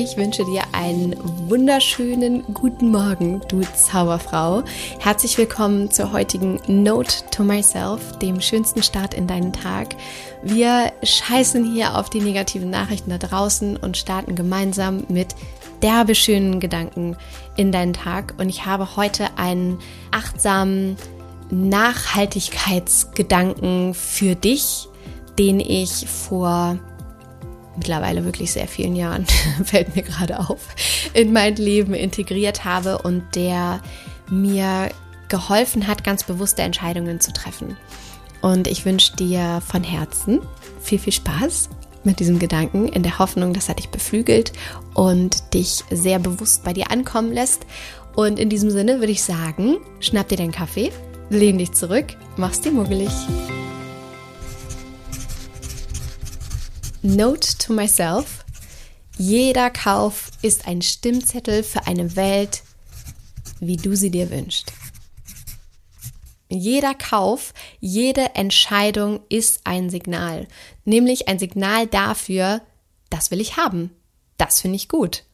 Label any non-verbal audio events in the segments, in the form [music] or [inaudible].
Ich wünsche dir einen wunderschönen guten Morgen, du Zauberfrau. Herzlich willkommen zur heutigen Note to Myself, dem schönsten Start in deinen Tag. Wir scheißen hier auf die negativen Nachrichten da draußen und starten gemeinsam mit derbe schönen Gedanken in deinen Tag. Und ich habe heute einen achtsamen Nachhaltigkeitsgedanken für dich, den ich vor mittlerweile wirklich sehr vielen Jahren, [laughs] fällt mir gerade auf, in mein Leben integriert habe und der mir geholfen hat, ganz bewusste Entscheidungen zu treffen. Und ich wünsche dir von Herzen viel, viel Spaß mit diesem Gedanken, in der Hoffnung, dass er dich beflügelt und dich sehr bewusst bei dir ankommen lässt. Und in diesem Sinne würde ich sagen, schnapp dir deinen Kaffee, lehn dich zurück, mach's dir muggelig. Note to myself. Jeder Kauf ist ein Stimmzettel für eine Welt, wie du sie dir wünschst. Jeder Kauf, jede Entscheidung ist ein Signal, nämlich ein Signal dafür, das will ich haben, das finde ich gut.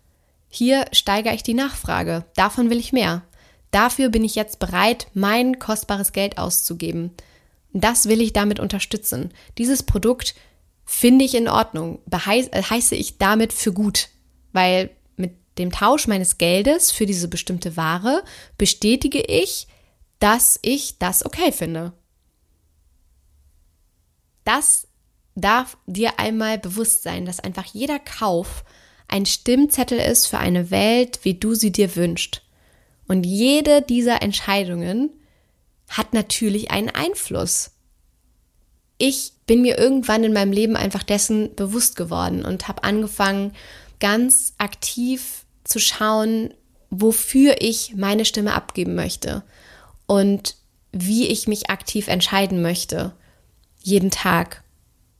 Hier steigere ich die Nachfrage, davon will ich mehr. Dafür bin ich jetzt bereit, mein kostbares Geld auszugeben. Das will ich damit unterstützen. Dieses Produkt finde ich in Ordnung, äh, heiße ich damit für gut, weil mit dem Tausch meines Geldes für diese bestimmte Ware bestätige ich, dass ich das okay finde. Das darf dir einmal bewusst sein, dass einfach jeder Kauf ein Stimmzettel ist für eine Welt, wie du sie dir wünschst. Und jede dieser Entscheidungen hat natürlich einen Einfluss. Ich bin mir irgendwann in meinem Leben einfach dessen bewusst geworden und habe angefangen, ganz aktiv zu schauen, wofür ich meine Stimme abgeben möchte und wie ich mich aktiv entscheiden möchte, jeden Tag.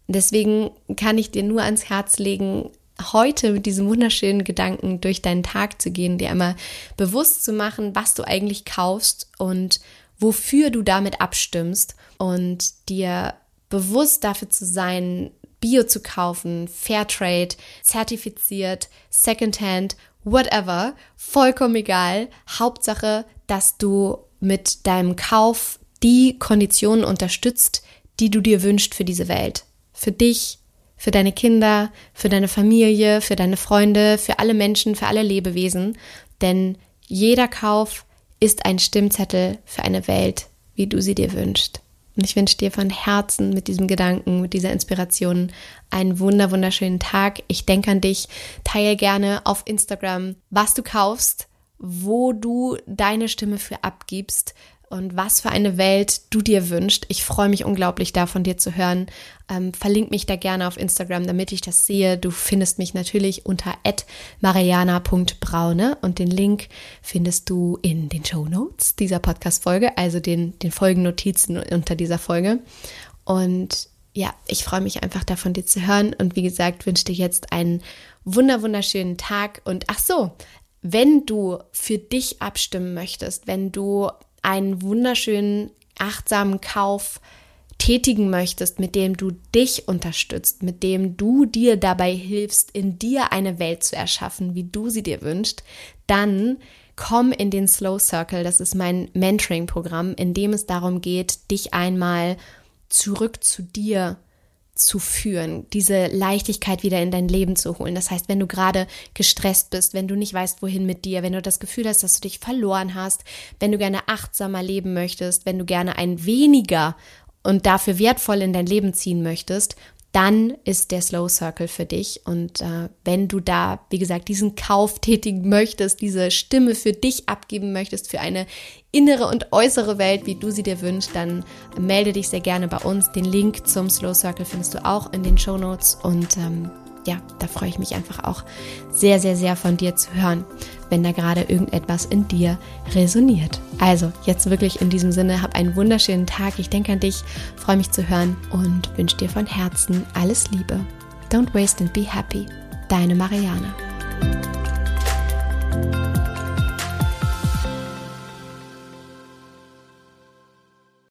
Deswegen kann ich dir nur ans Herz legen, heute mit diesem wunderschönen Gedanken durch deinen Tag zu gehen, dir einmal bewusst zu machen, was du eigentlich kaufst und wofür du damit abstimmst und dir bewusst dafür zu sein, Bio zu kaufen, Fairtrade, zertifiziert, Secondhand, whatever, vollkommen egal. Hauptsache, dass du mit deinem Kauf die Konditionen unterstützt, die du dir wünschst für diese Welt. Für dich, für deine Kinder, für deine Familie, für deine Freunde, für alle Menschen, für alle Lebewesen. Denn jeder Kauf ist ein Stimmzettel für eine Welt, wie du sie dir wünschst. Und ich wünsche dir von Herzen mit diesem Gedanken, mit dieser Inspiration einen wunder wunderschönen Tag. Ich denke an dich. Teile gerne auf Instagram, was du kaufst, wo du deine Stimme für abgibst, und was für eine Welt du dir wünschst. Ich freue mich unglaublich da von dir zu hören. Ähm, verlink mich da gerne auf Instagram, damit ich das sehe. Du findest mich natürlich unter mariana.braune und den Link findest du in den Show Notes dieser Podcast-Folge, also den, den Folgennotizen unter dieser Folge. Und ja, ich freue mich einfach da von dir zu hören und wie gesagt, wünsche dir jetzt einen wunder wunderschönen Tag und ach so, wenn du für dich abstimmen möchtest, wenn du einen wunderschönen, achtsamen Kauf tätigen möchtest, mit dem du dich unterstützt, mit dem du dir dabei hilfst, in dir eine Welt zu erschaffen, wie du sie dir wünschst, dann komm in den Slow Circle. Das ist mein Mentoring-Programm, in dem es darum geht, dich einmal zurück zu dir zu führen, diese Leichtigkeit wieder in dein Leben zu holen. Das heißt, wenn du gerade gestresst bist, wenn du nicht weißt, wohin mit dir, wenn du das Gefühl hast, dass du dich verloren hast, wenn du gerne achtsamer leben möchtest, wenn du gerne ein weniger und dafür wertvoll in dein Leben ziehen möchtest, dann ist der Slow Circle für dich. Und äh, wenn du da, wie gesagt, diesen Kauf tätigen möchtest, diese Stimme für dich abgeben möchtest, für eine innere und äußere Welt, wie du sie dir wünschst, dann melde dich sehr gerne bei uns. Den Link zum Slow Circle findest du auch in den Show Notes. Und ähm, ja, da freue ich mich einfach auch sehr, sehr, sehr von dir zu hören, wenn da gerade irgendetwas in dir resoniert. Also, jetzt wirklich in diesem Sinne, hab einen wunderschönen Tag. Ich denke an dich, freue mich zu hören und wünsche dir von Herzen alles Liebe. Don't waste and be happy. Deine Marianne.